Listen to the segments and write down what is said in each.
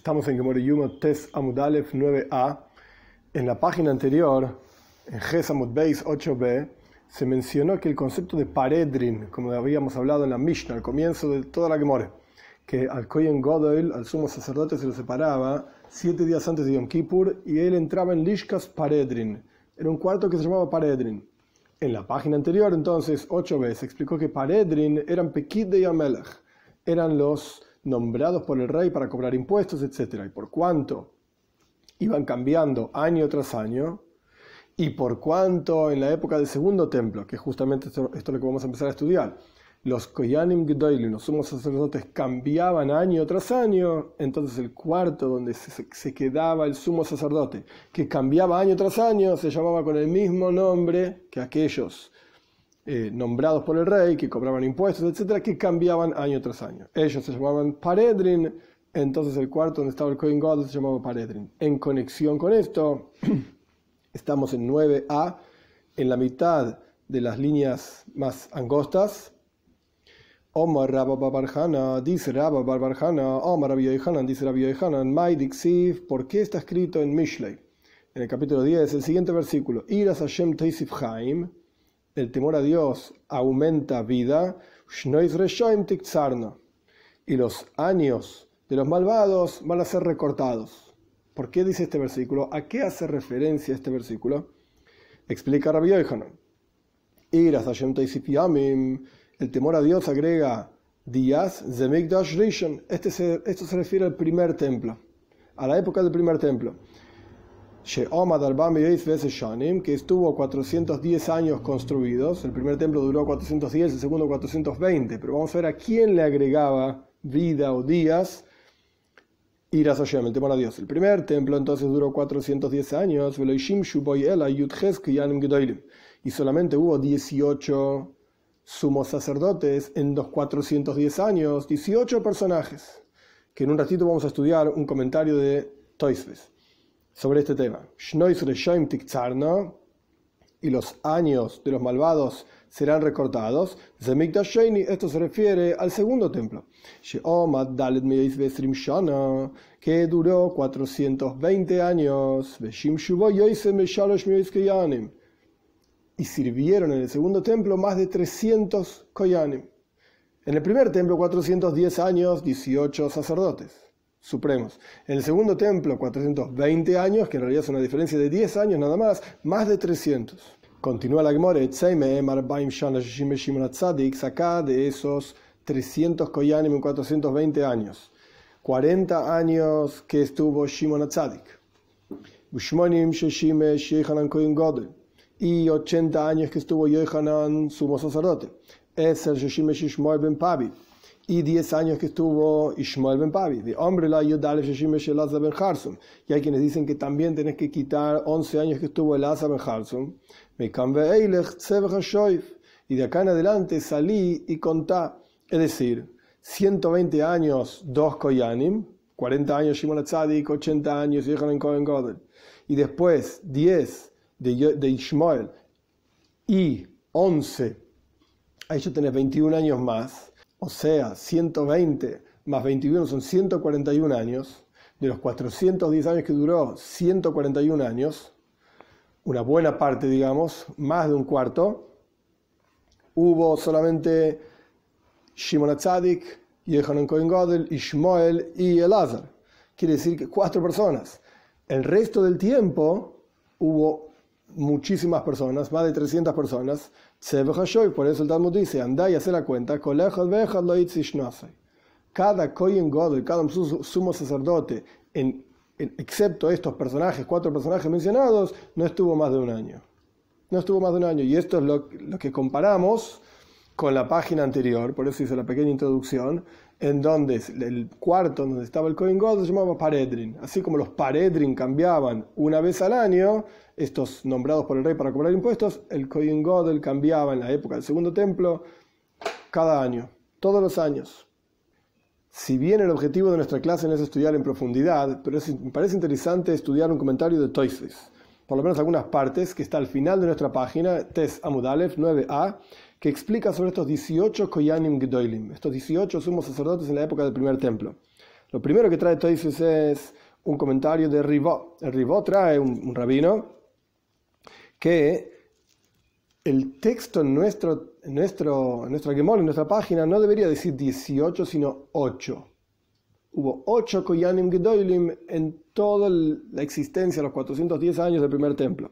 Estamos en Gemore Yumo Tes Amudalef 9a. En la página anterior, en Ges Amud Beis 8b, se mencionó que el concepto de Paredrin, como habíamos hablado en la Mishnah, al comienzo de toda la Gemore, que al Kohen Godel, al sumo sacerdote, se lo separaba siete días antes de Yom Kippur y él entraba en Lishkas Paredrin. Era un cuarto que se llamaba Paredrin. En la página anterior, entonces, 8b, se explicó que Paredrin eran Pekid de Yamelech, eran los nombrados por el rey para cobrar impuestos, etc. Y por cuánto iban cambiando año tras año, y por cuánto en la época del segundo templo, que justamente esto, es lo que vamos a empezar a estudiar, los Koyanim Gedolim, los sumos sacerdotes, cambiaban año tras año, entonces el cuarto donde se, quedaba el sumo sacerdote, que cambiaba año tras año, se llamaba con el mismo nombre que aquellos eh, nombrados por el rey, que cobraban impuestos, etcétera, que cambiaban año tras año. Ellos se llamaban Paredrin, entonces el cuarto donde estaba el Cohen God se llamaba Paredrin. En conexión con esto, estamos en 9a, en la mitad de las líneas más angostas. Omar Rabba Barbarjana, dice Rabba Barbarjana, Omar Rabbi dice Rabbi Yohanan, Maidixiv, ¿por qué está escrito en Mishlei? En el capítulo 10, el siguiente versículo, Iras Hashem Teisif Haim, el temor a Dios aumenta vida, y los años de los malvados van a ser recortados. ¿Por qué dice este versículo? ¿A qué hace referencia este versículo? Explica Rabbi Yohanan. El temor a Dios agrega días, este se, esto se refiere al primer templo, a la época del primer templo que estuvo 410 años construidos. El primer templo duró 410, el segundo 420. Pero vamos a ver a quién le agregaba vida o días. Iras Hashem, el temor a Dios. El primer templo entonces duró 410 años. Y solamente hubo 18 sumos sacerdotes en los 410 años, 18 personajes. Que en un ratito vamos a estudiar un comentario de Toisves sobre este tema. Y los años de los malvados serán recortados. Esto se refiere al segundo templo. Que duró 420 años. Y sirvieron en el segundo templo más de 300 koyanim. En el primer templo 410 años, 18 sacerdotes supremos. En el segundo templo, 420 años, que en realidad es una diferencia de 10 años nada más, más de 300. Continúa la Gemore, saca de esos 300 koyanim en 420 años. 40 años que estuvo Shimon Atzadik. Y 80 años que estuvo Yohanan, sumo sacerdote. Eser ben Pabi y 10 años que estuvo Ishmael ben Pavi. De hombre la ben Harsum. Y hay quienes dicen que también tenés que quitar 11 años que estuvo Elazar ben Harsum. Y de acá en adelante salí y contá. Es decir, 120 años, dos Koyanim, 40 años Shimon Atzadik, 80 años Yehonan Cohen Godel. Y después 10 de, de Ishmael y 11, ahí ya tenés 21 años más o sea, 120 más 21 son 141 años, de los 410 años que duró, 141 años, una buena parte, digamos, más de un cuarto, hubo solamente Shimon Atzadik, Yehonan Cohen Godel, Ishmael y Elazar. Quiere decir que cuatro personas. El resto del tiempo hubo muchísimas personas, más de 300 personas, por eso el Talmud dice, anda y hace la cuenta, cada Godel, cada sumo sacerdote, excepto estos personajes, cuatro personajes mencionados, no estuvo más de un año. No estuvo más de un año. Y esto es lo, lo que comparamos con la página anterior, por eso hice la pequeña introducción, en donde el cuarto donde estaba el Kohen God se llamaba Paredrin. Así como los Paredrin cambiaban una vez al año, estos nombrados por el rey para cobrar impuestos, el Kohen Godel cambiaba en la época del segundo templo cada año, todos los años. Si bien el objetivo de nuestra clase no es estudiar en profundidad, pero me parece interesante estudiar un comentario de Toises, por lo menos algunas partes, que está al final de nuestra página, Tes Amudalev 9a, que explica sobre estos 18 Koyanim Gedolim, estos 18 sumos sacerdotes en la época del primer templo. Lo primero que trae Toises es un comentario de Ribó. El Ribó trae un, rabino que el texto en nuestro, en nuestro, en nuestra en nuestra página, no debería decir 18, sino 8. Hubo 8 Koyanim Gedolim en toda la existencia, los 410 años del primer templo.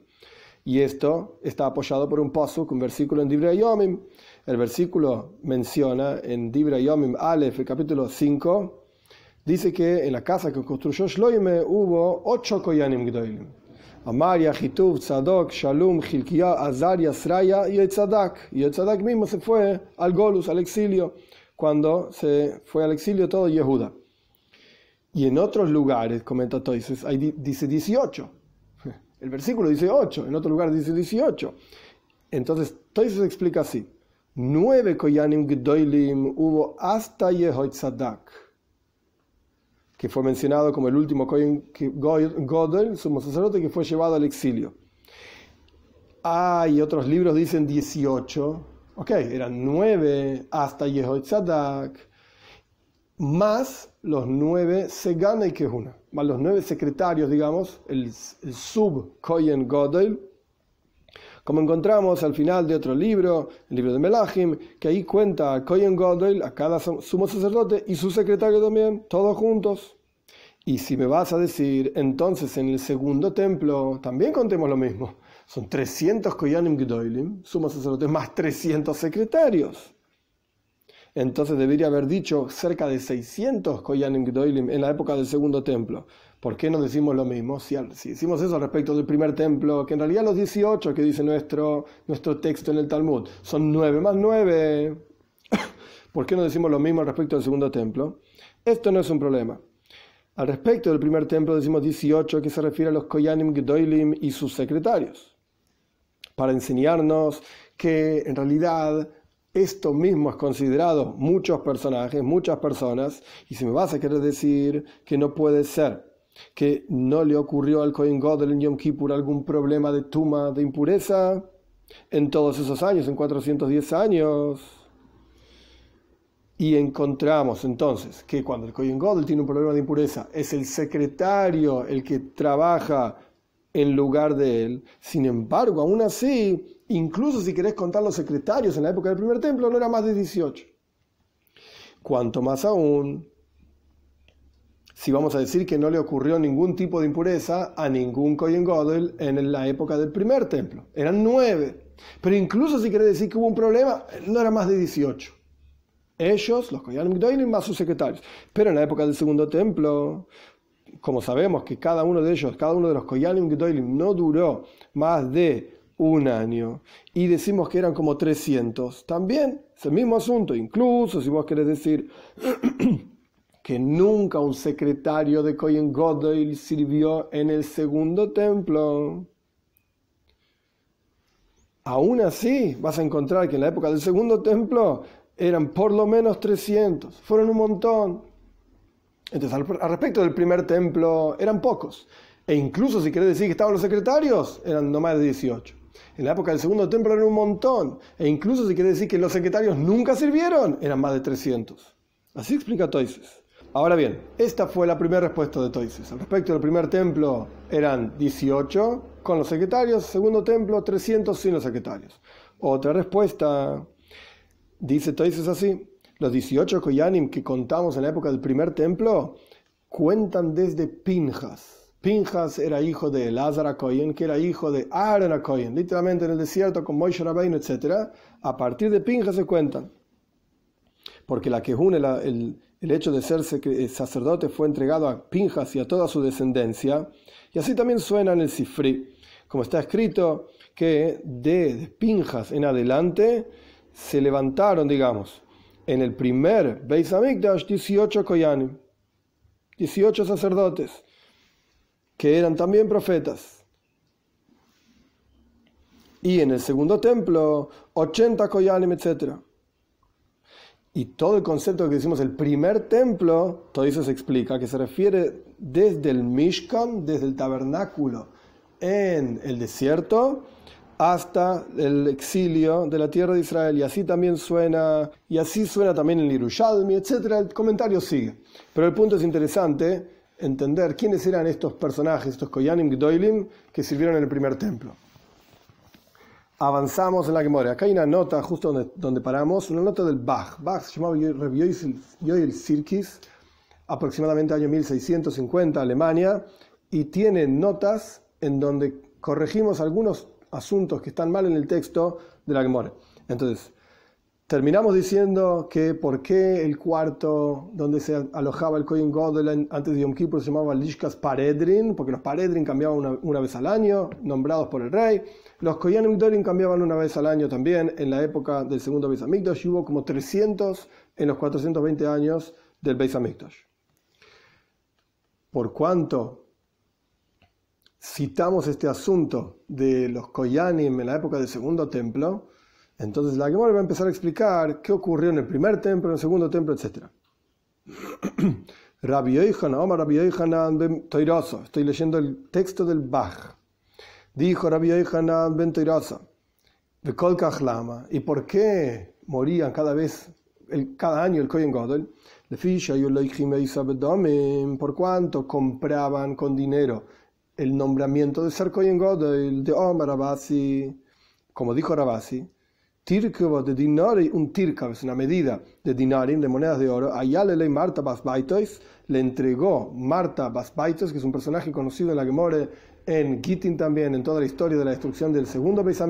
Y esto está apoyado por un paso, un versículo en Dibra Yomim. El versículo menciona en Dibra Yomim Aleph, el capítulo 5, dice que en la casa que construyó Shloime hubo ocho Koyanim Gdoilim. Amaria, Hitub, Tzadok, Shalom, Hilkiah, Azaria, Sraya y Etzadak. Y Etzadak mismo se fue al Golus, al exilio, cuando se fue al exilio todo Yehuda. Y en otros lugares, comenta Toises, dice 18. El versículo dice 8, en otro lugar dice 18. Entonces, Toises explica así. Nueve Koyanim Gdoilim hubo hasta Yehoitzadak que fue mencionado como el último Godel, sumo sacerdote, que fue llevado al exilio. Hay otros libros dicen 18, ok, eran 9 hasta Yehoitzadak, más los 9 Segana y Kehuna, más los 9 secretarios, digamos, el, sub Koyen Godel, como encontramos al final de otro libro, el libro de Melachim, que ahí cuenta a Kohen Godel, a cada sumo sacerdote y su secretario también, todos juntos. Y si me vas a decir, entonces en el segundo templo también contemos lo mismo. Son 300 Koyanim Gdoilim, sumo sacerdotes, más 300 secretarios. Entonces debería haber dicho cerca de 600 Koyanim Gdoilim en la época del segundo templo. ¿Por qué no decimos lo mismo? Si, decimos eso respecto del primer templo, que en realidad los 18 que dice nuestro, nuestro texto en el Talmud son 9 más 9, ¿por qué no decimos lo mismo respecto del segundo templo? Esto no es un problema. Al respecto del primer templo decimos 18 que se refiere a los Koyanim Gedoilim y sus secretarios, para enseñarnos que en realidad esto mismo es considerado muchos personajes, muchas personas, y si me vas a querer decir que no puede ser que no le ocurrió al Kohen Godel en Yom Kippur algún problema de tuma, de impureza, en todos esos años, en 410 años. Y encontramos entonces que cuando el Kohen Godel tiene un problema de impureza, es el secretario el que trabaja en lugar de él. Sin embargo, aún así, incluso si querés contar los secretarios en la época del primer templo, no era más de 18. Cuanto más aún, si vamos a decir que no le ocurrió ningún tipo de impureza a ningún Kohen Godel en la época del primer templo. Eran nueve. Pero incluso si querés decir que hubo un problema, no era más de 18. Ellos, los Koyanim Gdoilim, más sus secretarios. Pero en la época del segundo templo, como sabemos que cada uno de ellos, cada uno de los Koyanim Gdoilim no duró más de un año y decimos que eran como 300, también es el mismo asunto, incluso si vos querés decir que nunca un secretario de Kohen Godoy sirvió en el segundo templo. Aún así, vas a encontrar que en la época del segundo templo eran por lo menos 300, fueron un montón. Entonces, al, respecto del primer templo, eran pocos. E incluso si querés decir que estaban los secretarios, eran no más de 18. En la época del segundo templo eran un montón. E incluso si querés decir que los secretarios nunca sirvieron, eran más de 300. Así explica Toises. Ahora bien, esta fue la primera respuesta de Toises. Al respecto del primer templo eran 18 con los secretarios, segundo templo 300 sin los secretarios. Otra respuesta Dice es así, los 18 Koyanim que contamos en la época del primer templo cuentan desde Pinjas. Pinjas era hijo de Lázaro Koyen, que era hijo de Aaron Koyen, literalmente en el desierto con Moishe Rabbeinu, etc. A partir de Pinjas se cuentan. Porque la que une el, hecho de ser eh, sacerdote fue entregado a Pinjas y a toda su descendencia. Y así también suena en el Sifri, como está escrito que de Pinjas en adelante se levantaron, digamos, en el primer Beis Hamikdash 18 Koyanim, 18 sacerdotes, que eran también profetas. Y en el segundo templo, 80 Koyanim, etc. Y todo el concepto que decimos el primer templo, todo eso se explica, que se refiere desde el Mishkan, desde el tabernáculo en el desierto, hasta el exilio de la tierra de Israel. Y así también suena, y así suena también en Yerushalmi, etc. El comentario sigue. Pero el punto es interesante entender quiénes eran estos personajes, estos Koyanim Gdoilim, que sirvieron en el primer templo. Avanzamos en la Gemora. Acá hay una nota justo donde, donde paramos, una nota del Bach. Bach se llamaba Yoel Sirkis, aproximadamente año 1650, Alemania, y tiene notas en donde corregimos algunos asuntos que están mal en el texto de la Gemora. Entonces, terminamos diciendo que por qué el cuarto donde se alojaba el Kohen Godel antes de Yom Kippur se llamaba Lishkas Paredrin, porque los Paredrin cambiaban una, vez al año, nombrados por el rey. Los Koyanim Dorin cambiaban una vez al año también en la época del segundo Beis y hubo como 300 en los 420 años del Beis. Por cuanto citamos este asunto de los Koyanim en la época del segundo templo, entonces la Gemara va a empezar a explicar qué ocurrió en el primer templo, en el segundo templo, etc. Rabbi Omar Rabbi ben Toiroso, estoy leyendo el texto del Bach. Dijo Rabbi Yochanan ben Lama, ¿y por qué morían cada vez, el, cada año el Kohen Godel? Por cuánto compraban con dinero el nombramiento de ser Kohen Godel de Omar Rabasi, como dijo Rabasi, Tirkeva de dinari, un tirka, es una medida de dinarim, de monedas de oro, allá le Marta Basbaitois, le entregó Marta Basbaitois, que es un personaje conocido en la Gemore, en Gittin también, en toda la historia de la destrucción del segundo Beis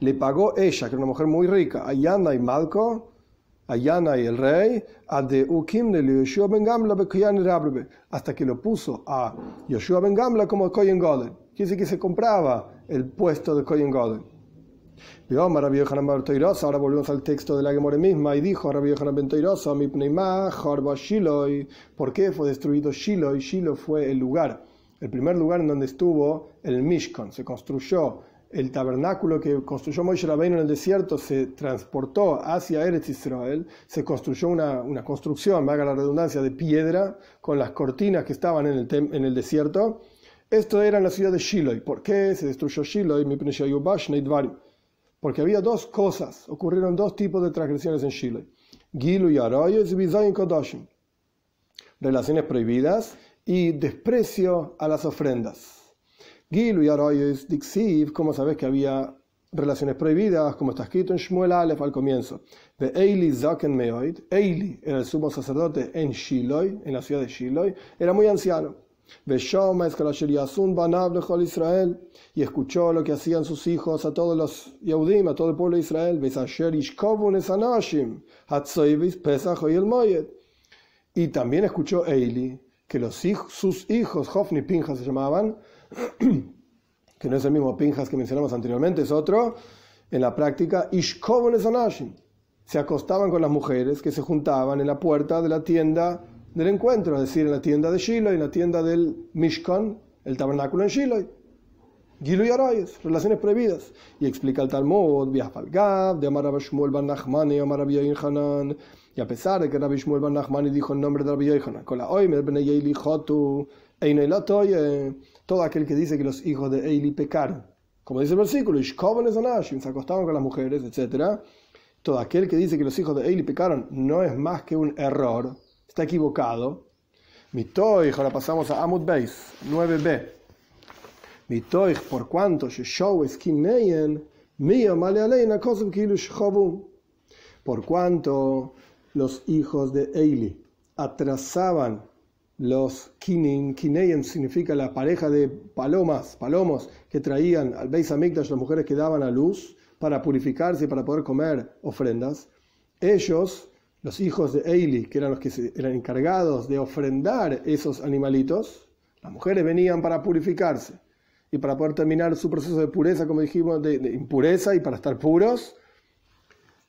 le pagó ella, que era una mujer muy rica, a Yana y Malco, a Yana y el rey, a de Ukim de Yoshua ben Gamla hasta que lo puso a Yoshua ben Gamla como Koyen Godel. Quiere decir que se compraba el puesto de Koyen Godel. Ahora volvemos al texto de la Gemore misma y dijo ¿por qué fue destruido Shiloh? Shiloh fue el lugar, el primer lugar en donde estuvo el Mishkan. Se construyó el tabernáculo que construyó Moshe Rabbeinu en el desierto se transportó hacia Eretz Israel, se construyó una, una construcción, valga la redundancia, de piedra con las cortinas que estaban en el, en el desierto. Esto era en la ciudad de Shiloh. ¿Por qué se destruyó Shiloh? Porque había dos cosas, ocurrieron dos tipos de transgresiones en Shiloh. Gilu y Aroyes y Kodoshim. Relaciones prohibidas y desprecio a las ofrendas. Gilu y Aroyes Dixiv, como sabes que había relaciones prohibidas, como está escrito en Shmuel Aleph al comienzo. De Eili Zaken Meoid, Eili era el sumo sacerdote en Shiloh, en la ciudad de Shiloh, era muy anciano. Israel y escuchó lo que hacían sus hijos a todos los Yehudim, a todo el pueblo de Israel. Y también escuchó Eili que los hijos, sus hijos, Hofni y Pinjas se llamaban, que no es el mismo Pinjas que mencionamos anteriormente, es otro, en la práctica, se acostaban con las mujeres que se juntaban en la puerta de la tienda del encuentro, es decir, en la tienda de Shiloh, en la tienda del Mishkan, el tabernáculo en Shiloh. Gilu y Arayes, relaciones prohibidas. Y explica el Talmud, Gab, de Amar Shmuel Ban Nachmani, Amar Hanan, y a pesar de que Rabbi Shmuel Ban Nachmani dijo el nombre de Rabbi Yohanan, con la Oimer Ben Yeili Jotu, todo aquel que dice que los hijos de Eili pecaron, como dice el versículo, se acostaban con las mujeres, etc. Todo aquel que dice que los hijos de Eili pecaron no es más que un error, está equivocado. Mitoich, ahora pasamos a Amud Beis, 9b. Mitoich, por cuanto Por cuanto los hijos de Eili atrasaban los kinin, kineyen significa la pareja de palomas, palomos que traían al Beis Hamikdash las mujeres que daban a luz para purificarse y para poder comer ofrendas. Ellos los hijos de Eili, que eran los que eran encargados de ofrendar esos animalitos, las mujeres venían para purificarse y para poder terminar su proceso de pureza, como dijimos, de, impureza y para estar puros,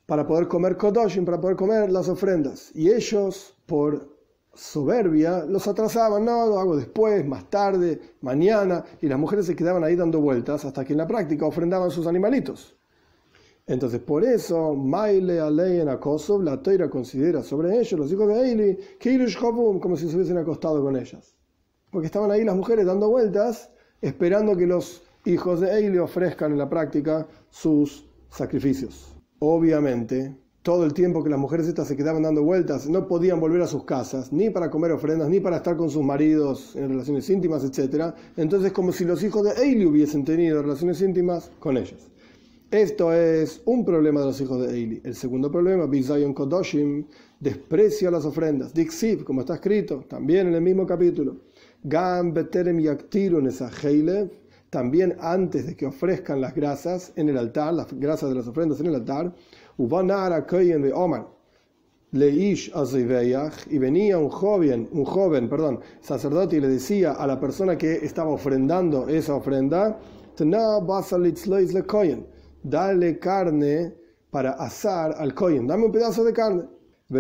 para poder comer kodoshim, para poder comer las ofrendas. Y ellos, por soberbia, los atrasaban, no, lo hago después, más tarde, mañana, y las mujeres se quedaban ahí dando vueltas hasta que en la práctica ofrendaban sus animalitos. Entonces, por eso, Maile en Akosov, la Toira considera sobre ellos, los hijos de Eili, que como si se hubiesen acostado con ellas. Porque estaban ahí las mujeres dando vueltas, esperando que los hijos de Eli ofrezcan en la práctica sus sacrificios. Obviamente, todo el tiempo que las mujeres estas se quedaban dando vueltas, no podían volver a sus casas, ni para comer ofrendas, ni para estar con sus maridos en relaciones íntimas, etc. Entonces, como si los hijos de Eili hubiesen tenido relaciones íntimas con ellos. Esto es un problema de los hijos de Eili. El segundo problema, Bizayon Kodoshim, desprecia las ofrendas. Dixiv, como está escrito, también en el mismo capítulo. Gam Beterem Yaktirun también antes de que ofrezcan las grasas en el altar, las grasas de las ofrendas en el altar, Omar. Leish y venía un joven, un joven, perdón, sacerdote y le decía a la persona que estaba ofrendando esa ofrenda, dale carne para asar al kohen, dame un pedazo de carne. Y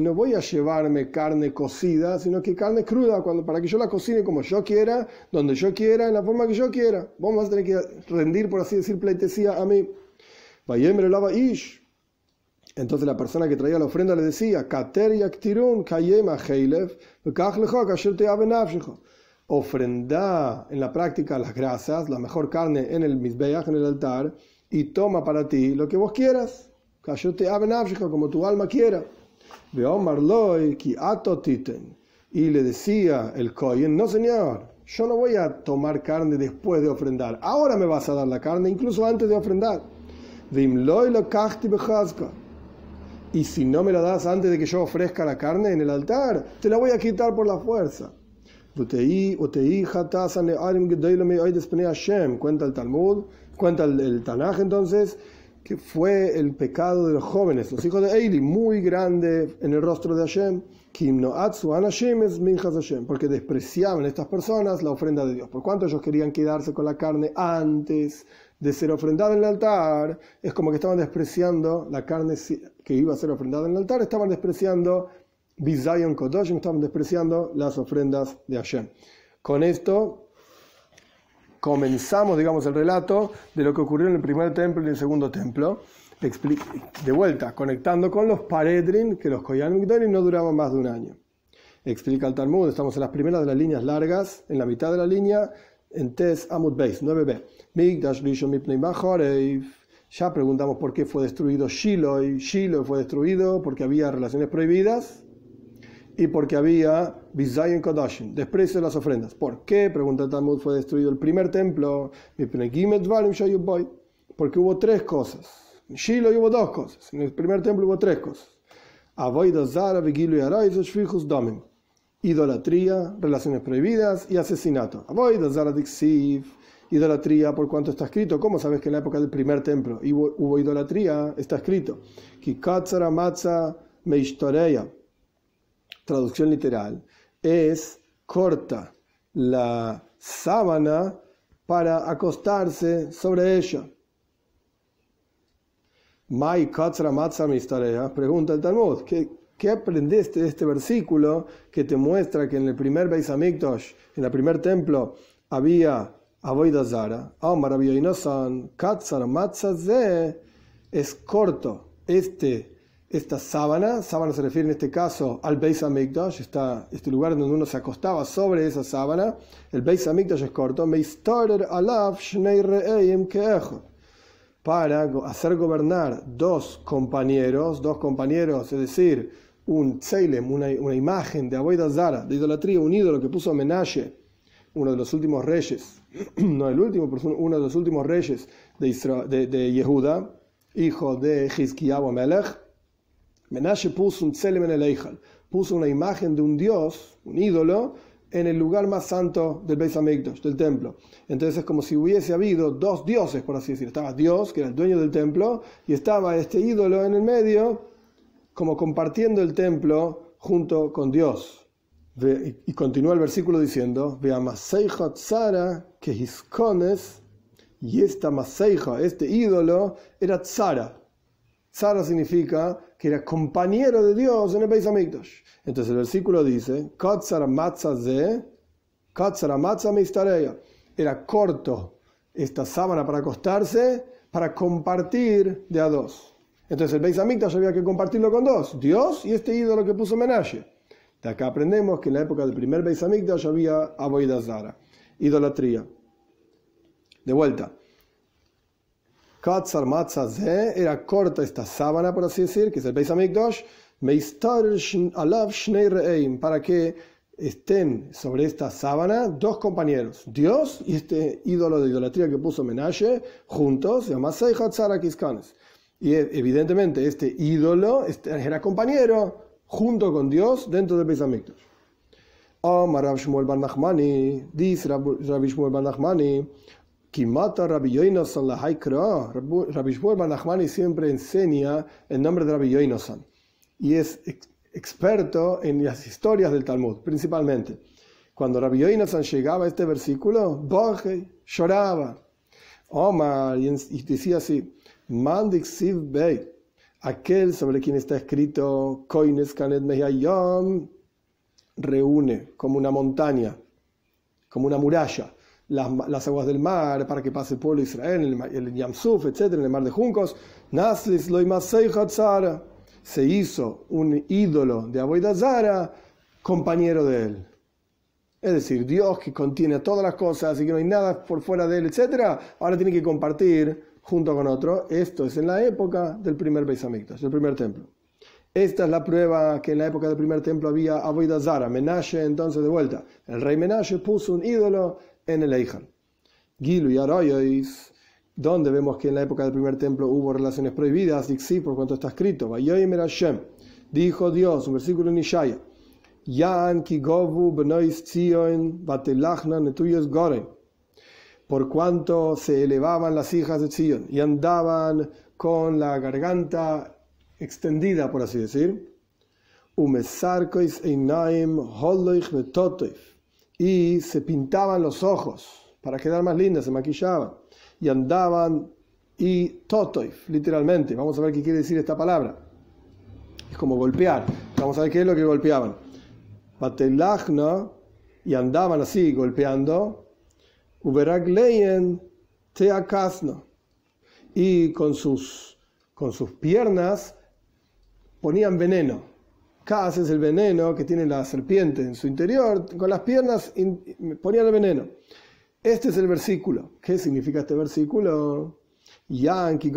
no voy a llevarme carne cocida, sino que carne cruda, para que yo la cocine como yo quiera, donde yo quiera, en la forma que yo quiera. Vamos a tener que rendir, por así decir, pleitesía a mí. Entonces la persona que traía la ofrenda le decía, ofrenda en la práctica las grasas, la mejor carne en el misbeach, en el altar, y toma para ti lo que vos quieras como tu alma quiera. Y le decía el Kohen, no señor, yo no voy a tomar carne después de ofrendar. Ahora me vas a dar la carne, incluso antes de ofrendar. Y si no me la das antes de que yo ofrezca la carne en el altar, te la voy a quitar por la fuerza. Cuenta el Talmud, cuenta el, el entonces, que fue el pecado de los jóvenes, los hijos de Eili, muy grande en el rostro de Hashem, porque despreciaban estas personas la ofrenda de Dios. Por cuanto ellos querían quedarse con la carne antes de ser ofrendada en el altar, es como que estaban despreciando la carne que iba a ser ofrendada en el altar, estaban despreciando Bizayon Kodoshim, estaban despreciando las ofrendas de Hashem. Con esto comenzamos, digamos, el relato de lo que ocurrió en el primer templo y el segundo templo. De vuelta, conectando con los paredrin, que los Koyan Migdolim no duraban más de un año. Explica el Talmud, estamos en las primeras de las líneas largas, en la mitad de la línea, en Tes Amud Beis, 9b. Ya preguntamos por qué fue destruido Shiloh. Shiloh fue destruido porque había relaciones prohibidas y porque había Bizayin Kodashim, desprecio de las ofrendas. ¿Por qué? Pregunta Talmud, fue destruido el primer templo. Porque hubo tres cosas. En Shiloh hubo dos cosas. En el primer templo hubo tres cosas. Idolatría, relaciones prohibidas y asesinato. Idolatría, por cuanto está escrito. ¿Cómo sabes que en la época del primer templo hubo, idolatría? Está escrito. Kikatsara matza meishtoreya traducción literal, es corta la sábana para acostarse sobre ella. Mai Katra Matza pregunta el Talmud, ¿qué, ¿qué aprendiste de este versículo que te muestra que en el primer Beis en el primer templo, había Avoidazara? Omar Abiyinosan, Katsar Matzaze es corto este esta sábana, sábana se refiere en este caso al Beis Hamikdash, está este lugar donde uno se acostaba sobre esa sábana, el Beis Hamikdash es corto, para hacer gobernar dos compañeros, dos compañeros, es decir, un tzeilem, una, imagen de Aboida Zara, de idolatría, un ídolo que puso Menashe, uno de los últimos reyes, no el último, pero uno de los últimos reyes de, de, Yehuda, hijo de Hizkiyahu Melech, Menashe puso un tzelem en el puso una imagen de un dios, un ídolo, en el lugar más santo del Beis Hamikdash, del templo. Entonces es como si hubiese habido dos dioses, por así decirlo. Estaba Dios, que era el dueño del templo, y estaba este ídolo en el medio, como compartiendo el templo junto con Dios. Y continúa el versículo diciendo, Tzara que hiscones, y esta Maseija, este ídolo, era Tzara. Tzara significa que era compañero de Dios en el Beis Hamikdash. Entonces el versículo dice, era corto esta sábana para acostarse, para compartir de a dos. Entonces el Beis Hamikdash había que compartirlo con dos, Dios y este ídolo que puso homenaje. De acá aprendemos que en la época del primer Beis Hamikdash había Aboida Zara. idolatría. De vuelta. Katzar Matzaze era corta esta sábana, por así decir, que es el Beis Hamikdash, para que estén sobre esta sábana dos compañeros, Dios y este ídolo de idolatría que puso Menashe, juntos, y evidentemente este ídolo este, era compañero junto con Dios dentro del Beis Hamikdash. Omar Rav Shmuel Bar Nachmani, dice Rabbi Shmuel Bar Nachmani, Kimata Rabbi Yoinosan la Haikra. Rabbi Shmuel Bar Nachmani siempre enseña el nombre de Rabbi Yoinosan y es experto en las historias del Talmud, principalmente. Cuando Rabbi Yoinasan llegaba a este versículo, Boje lloraba. Omar y decía así, Mandik Siv Bey, aquel sobre quien está escrito Koines Kanet Mehayom, reúne como una montaña, como una muralla, las, aguas del mar para que pase el pueblo de Israel, el, el Yamsuf, etc., en el mar de juncos. Naslis se hizo un ídolo de Aboidazara, compañero de él. Es decir, Dios que contiene todas las cosas y que no hay nada por fuera de él, etc., ahora tiene que compartir junto con otro. Esto es en la época del primer Beis Hamikdash, del primer templo. Esta es la prueba que en la época del primer templo había Aboidazara, Menashe, entonces de vuelta. El rey Menashe puso un ídolo en el Eijan. Gilu y Aroyois donde vemos que en la época del primer templo hubo relaciones prohibidas, sí, por cuanto está escrito, dijo Dios, un versículo en Ishaya, Yan por cuanto se elevaban las hijas de Zion y andaban con la garganta extendida, por así decir, y se pintaban los ojos para quedar más lindas, se maquillaban y andaban y totoif, literalmente. Vamos a ver qué quiere decir esta palabra. Es como golpear. Vamos a ver qué es lo que golpeaban. Batelachna y andaban así golpeando. Uberagleyen teakasno. Y con sus, con sus piernas ponían veneno. Kas es el veneno que tiene la serpiente en su interior. Con las piernas ponían el veneno. Este es el versículo. ¿Qué significa este versículo? Yanki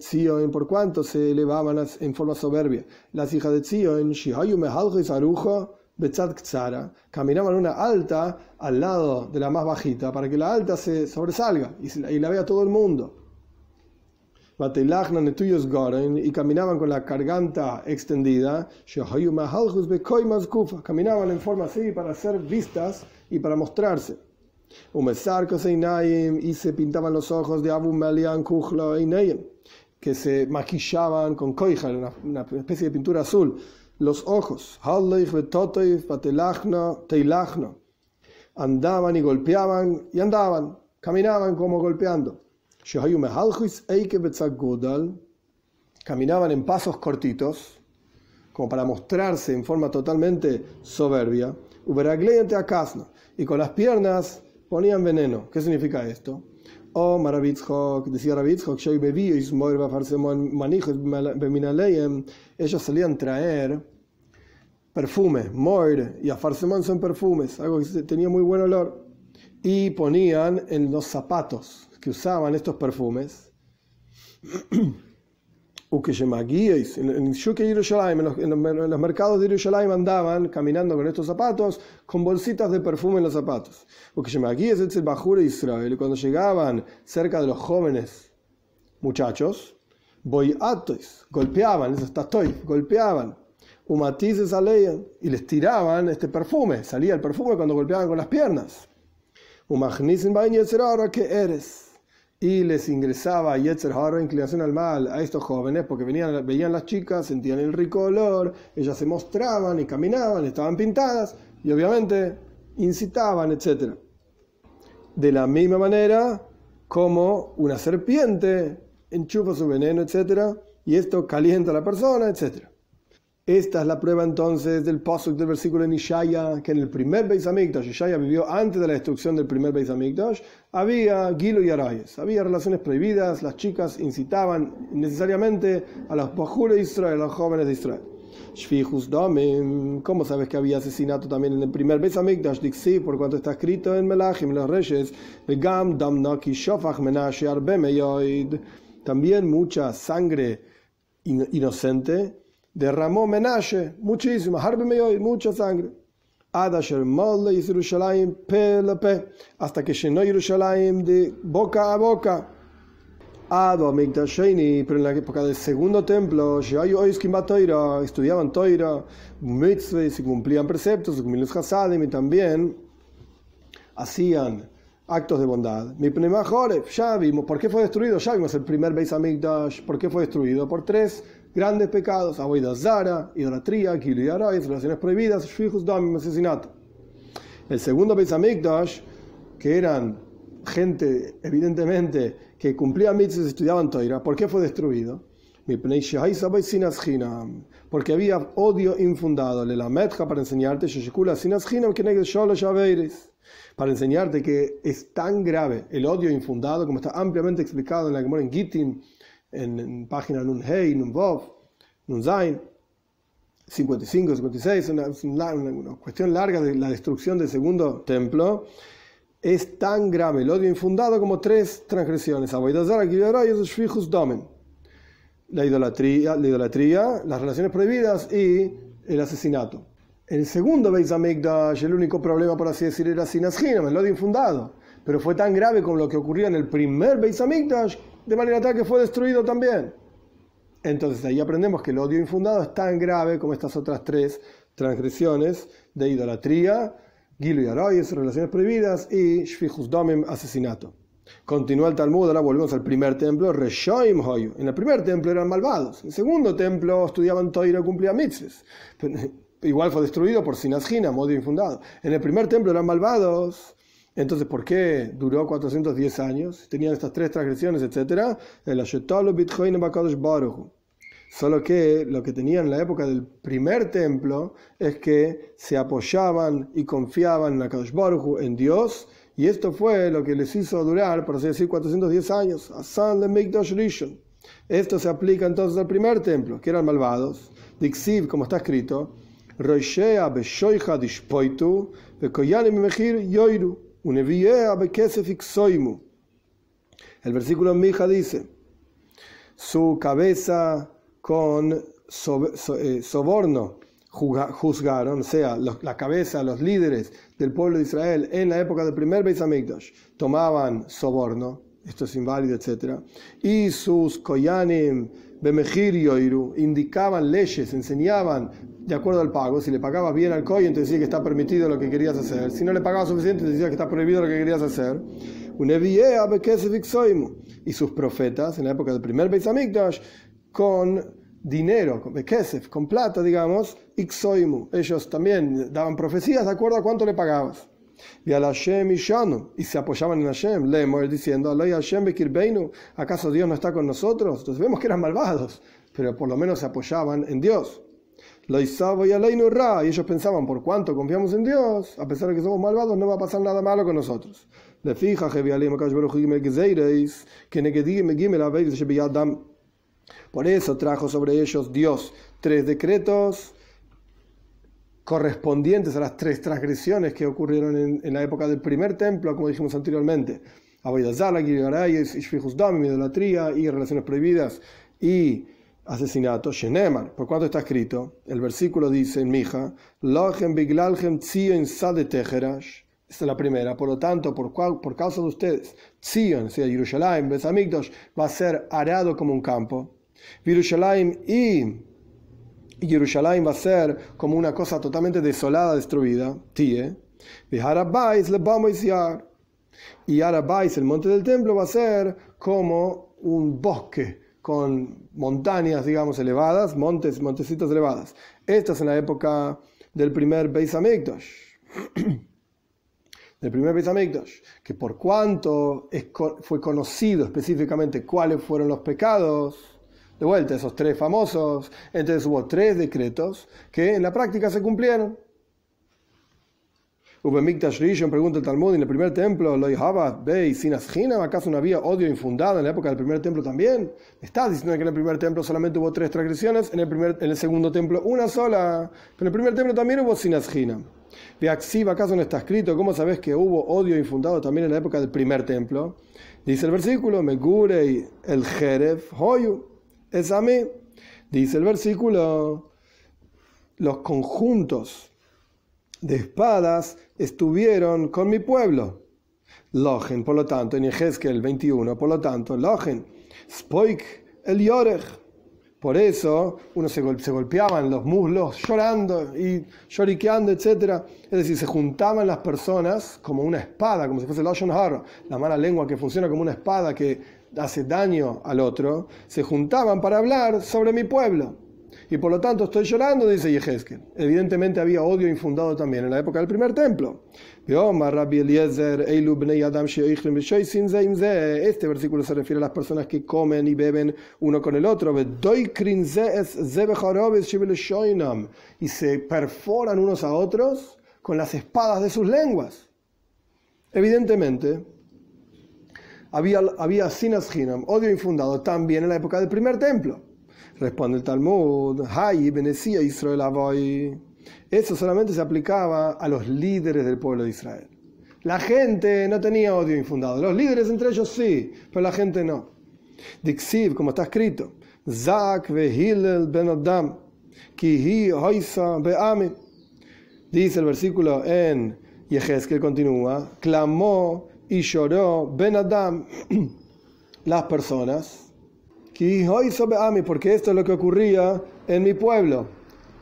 Zion, por cuanto se elevaban en forma soberbia. Las hijas de Zion, caminaban una alta al lado de la más bajita para que la alta se sobresalga y, la vea todo el mundo. Y caminaban con la garganta extendida. Caminaban en forma así para ser vistas y para mostrarse y se pintaban los ojos de Abu Melian Kuchla que se maquillaban con koicha, una, especie de pintura azul, los ojos. Andaban y golpeaban y andaban, caminaban como golpeando. Caminaban en pasos cortitos, como para mostrarse en forma totalmente soberbia. Y con las piernas ponían veneno. ¿Qué significa esto? O Maravitzhok, decía Ravitzhok, ellos solían traer perfume, moir y afarsemón son perfumes, algo que tenía muy buen olor, y ponían en los zapatos que usaban estos perfumes en, los, mercados de Yerushalayim andaban caminando con estos zapatos con bolsitas de perfume en los zapatos. Israel. Cuando llegaban cerca de los jóvenes muchachos, boyatos, golpeaban, eso está golpeaban, umatices aleyan, y les tiraban este perfume. Salía el perfume cuando golpeaban con las piernas. Umagnisin que eres y les ingresaba Yetzer Hara, inclinación al mal, a estos jóvenes, porque venían, veían las chicas, sentían el rico olor, ellas se mostraban y caminaban, estaban pintadas, y obviamente incitaban, etc. De la misma manera como una serpiente enchufa su veneno, etc. Y esto calienta a la persona, etc. Esta es la prueba entonces del posuk del versículo en Ishaya, que en el primer Beis Hamikdash, Ishaya vivió antes de la destrucción del primer Beis Hamikdash, había Gilo y Arayes, había relaciones prohibidas, las chicas incitaban necesariamente a los Bajures de Israel, a los jóvenes de Israel. Shfihus Domim, ¿cómo sabes que había asesinato también en el primer Beis Hamikdash? Sí, por cuanto está escrito en Melachim, los reyes, Begam Dam Noki Shofach Menashe Arbe Meyoid. También mucha sangre inocente derramó Menashe, muchísima, Meyoid, mucha sangre. Hasta que llenó Yerushalayim de boca a boca. Pero en la época del segundo templo, estudiaban Toira, mitzvahs y cumplían preceptos, cumplían Hasadim y también hacían actos de bondad. Mi ya vimos, ¿por qué fue destruido? Ya vimos el primer Beis Amigdash, ¿por qué fue destruido? Por tres grandes pecados, Aboida Zara, idolatría, Kilu y relaciones prohibidas, Shvihus Damim, asesinato. El segundo Beis que eran gente, evidentemente, que cumplían mitzvahs y estudiaban Toira, ¿por qué fue destruido? Porque había odio infundado, la metja para enseñarte, para enseñarte que es tan grave el odio infundado, como está ampliamente explicado en la Gemara en Gittin, en, página Nun Hei, Nun Vov, Nun Zain, 55, 56, una, una, cuestión larga de la destrucción del segundo templo, es tan grave el odio infundado como tres transgresiones. La idolatría, la idolatría, las relaciones prohibidas y el asesinato. El segundo Beis Hamikdash, el único problema, por así decir, era Sinashinam, el odio infundado. Pero fue tan grave como lo que ocurrió en el primer Beis Hamikdash, de manera tal que fue destruido también. Entonces ahí aprendemos que el odio infundado es tan grave como estas otras tres transgresiones de idolatría, Gilu y Arayes, relaciones prohibidas, y Shfihus Domim, asesinato. Continúa el Talmud, ahora volvemos al primer templo, Reshoim Hoyu. En el primer templo eran malvados, en el segundo templo estudiaban Toira y cumplían mitzvahs. Igual fue destruido por Sinashina, modo infundado. En el primer templo eran malvados. Entonces, ¿por qué duró 410 años? Tenían estas tres transgresiones, etc. El Solo que lo que tenían en la época del primer templo es que se apoyaban y confiaban en Akadosh Baruch en Dios, y esto fue lo que les hizo durar, por así decir, 410 años. Esto se aplica entonces al primer templo, que eran malvados. Dixiv, como está escrito, el versículo Mija dice, su cabeza con eh, soborno juzgaron, o sea, la cabeza, los líderes del pueblo de Israel en la época del primer Beis Hamikdash tomaban soborno, esto es inválido, etc. Y sus koyanim, bemejir yoiru, indicaban leyes, enseñaban de acuerdo al pago. Si le pagabas bien al kohen, te decía que está permitido lo que querías hacer. Si no le pagabas suficiente, te decía que está prohibido lo que querías hacer. Y sus profetas, en la época del primer Beis con dinero, con kesef, con plata, digamos, ixoimu. Ellos también daban profecías de acuerdo a cuánto le pagabas. Y al Hashem y y se apoyaban en Hashem, leemos diciendo, ¿acaso Dios no está con nosotros? Entonces vemos que eran malvados, pero por lo menos se apoyaban en Dios. Lo y y ellos pensaban, por cuánto confiamos en Dios, a pesar de que somos malvados, no va a pasar nada malo con nosotros. Le fija, por eso trajo sobre ellos Dios tres decretos correspondientes a las tres transgresiones que ocurrieron en, la época del primer templo, como dijimos anteriormente. idolatría y relaciones prohibidas y asesinato, Shenemar. ¿Por cuánto está escrito? El versículo dice en Mija, esta es la primera. Por lo tanto, por, por causa de ustedes, Zion, sea Jerusalén, Besamigdosh, va a ser arado como un campo. Jerusalén y Jerusalén va a ser como una cosa totalmente desolada, destruida. Tie. Y Arabais, el monte del templo, va a ser como un bosque con montañas, digamos, elevadas, montes, montecitos elevadas. Esta es en la época del primer Beis Hamikdash. del primer Beis que por cuanto fue conocido específicamente cuáles fueron los pecados, de vuelta, esos tres famosos, entonces hubo tres decretos que en la práctica se cumplieron. Ubemikdash Rishon pregunta el Talmud, en el primer templo, ¿acaso no había odio infundado en la época del primer templo también? ¿Estás diciendo que en el primer templo solamente hubo tres transgresiones? En el, primer, en el segundo templo una sola. Pero en el primer templo también hubo Sinasjina. Viaxiva, ¿acaso no está escrito? ¿Cómo sabes que hubo odio infundado también en la época del primer templo? Dice el versículo, Megurei el Jeref, Hoyu, es a mí. Dice el versículo, los conjuntos de espadas estuvieron con mi pueblo. Logen, por lo tanto, en el 21, por lo tanto, Logen, Spoik el Yorech. Por eso uno se, se, golpeaban los muslos llorando y lloriqueando, etc. Es decir, se juntaban las personas como una espada, como si fuese Lashon Har, la mala lengua que funciona como una espada que hace daño al otro. Se juntaban para hablar sobre mi pueblo y por lo tanto estoy llorando, dice Yehezkel. Evidentemente había odio infundado también en la época del primer templo. Este versículo se refiere a las personas que comen y beben uno con el otro. Y se perforan unos a otros con las espadas de sus lenguas. Evidentemente, había, había odio infundado también en la época del primer templo. Responde el Talmud, Hay benecía Israel Avoy. Eso solamente se aplicaba a los líderes del pueblo de Israel. La gente no tenía odio infundado. Los líderes entre ellos sí, pero la gente no. Dixiv, como está escrito, Zak vehilel ben Adam, kihi hoisa beame. Dice el versículo en que continúa, clamó y lloró Ben Adam, las personas porque esto es lo que ocurría en mi pueblo.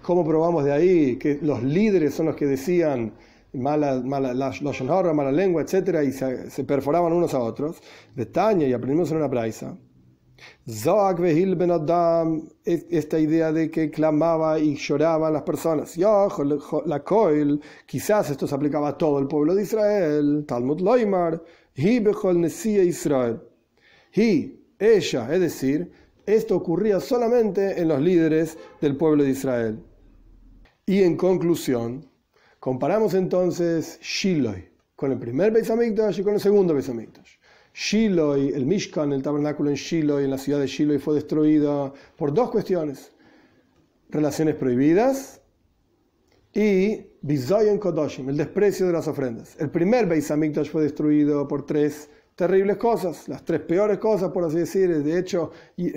¿Cómo probamos de ahí que los líderes son los que decían mala, mala, mala lengua, etcétera, y se, perforaban unos a otros? Bretaña, y aprendimos en una braisa. Zoak Ben Adam, esta idea de que clamaba y lloraban las personas. La Coil, quizás esto se aplicaba a todo el pueblo de Israel. Talmud Loimar, Hi Bechol Nesia Israel. Hi, ella, es decir, esto ocurría solamente en los líderes del pueblo de Israel. Y en conclusión, comparamos entonces Shiloh con el primer Beis Hamikdash y con el segundo Beis Hamikdash. Shiloh, el Mishkan, el tabernáculo en Shiloh, en la ciudad de Shiloh, fue destruido por dos cuestiones: relaciones prohibidas y Bizoyon Kodoshim, el desprecio de las ofrendas. El primer Beis Hamikdash fue destruido por tres terribles cosas, las tres peores cosas, por así decir. De hecho, y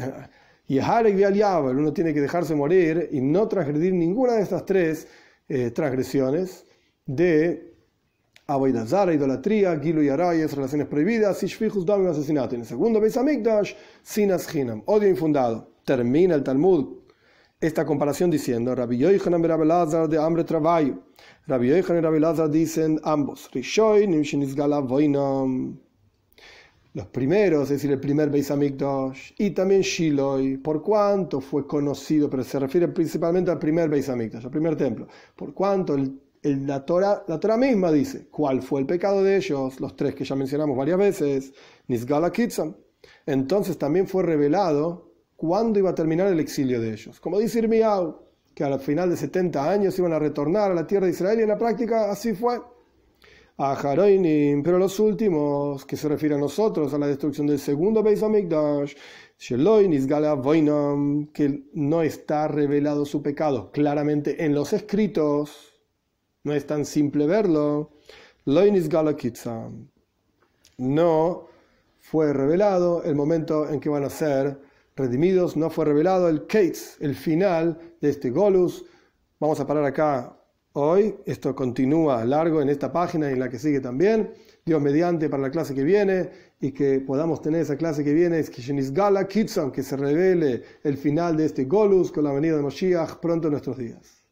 uno tiene que dejarse morir y no transgredir ninguna de estas tres eh, transgresiones de Aboidazara, idolatría, Gilu y Arayes, relaciones prohibidas, Shishfichus Dom asesinato. En el segundo Beis Hamikdash, Sinas Hinam, odio infundado. Termina el Talmud esta comparación diciendo, Rabbi Yochanan y Rabbi Lazar de hambre trabajo. Rabbi Yochanan y Rabbi Lazar dicen ambos, Rishoy, Nimshinizgala Voinam los primeros, es decir, el primer Beis Hamikdash, y también Shiloh, por cuánto fue conocido, pero se refiere principalmente al primer Beis Hamikdash, al primer templo, por cuánto el, la, Torah, la Torah misma dice cuál fue el pecado de ellos, los tres que ya mencionamos varias veces, Nisgala Kitzam. Entonces también fue revelado cuándo iba a terminar el exilio de ellos. Como dice Irmiau, que al final de 70 años iban a retornar a la tierra de Israel y en la práctica así fue a Haroinim, pero los últimos, que se refieren a nosotros, a la destrucción del segundo Beis Hamikdash, que no está revelado su pecado. Claramente en los escritos, no es tan simple verlo, no fue revelado el momento en que van a ser redimidos, no fue revelado el Kates, el final de este Golus. Vamos a parar acá hoy. Esto continúa largo en esta página y en la que sigue también. Dios mediante para la clase que viene y que podamos tener esa clase que viene, es Gala Kitson, que se revele el final de este Golus con la venida de Moshiach pronto en nuestros días.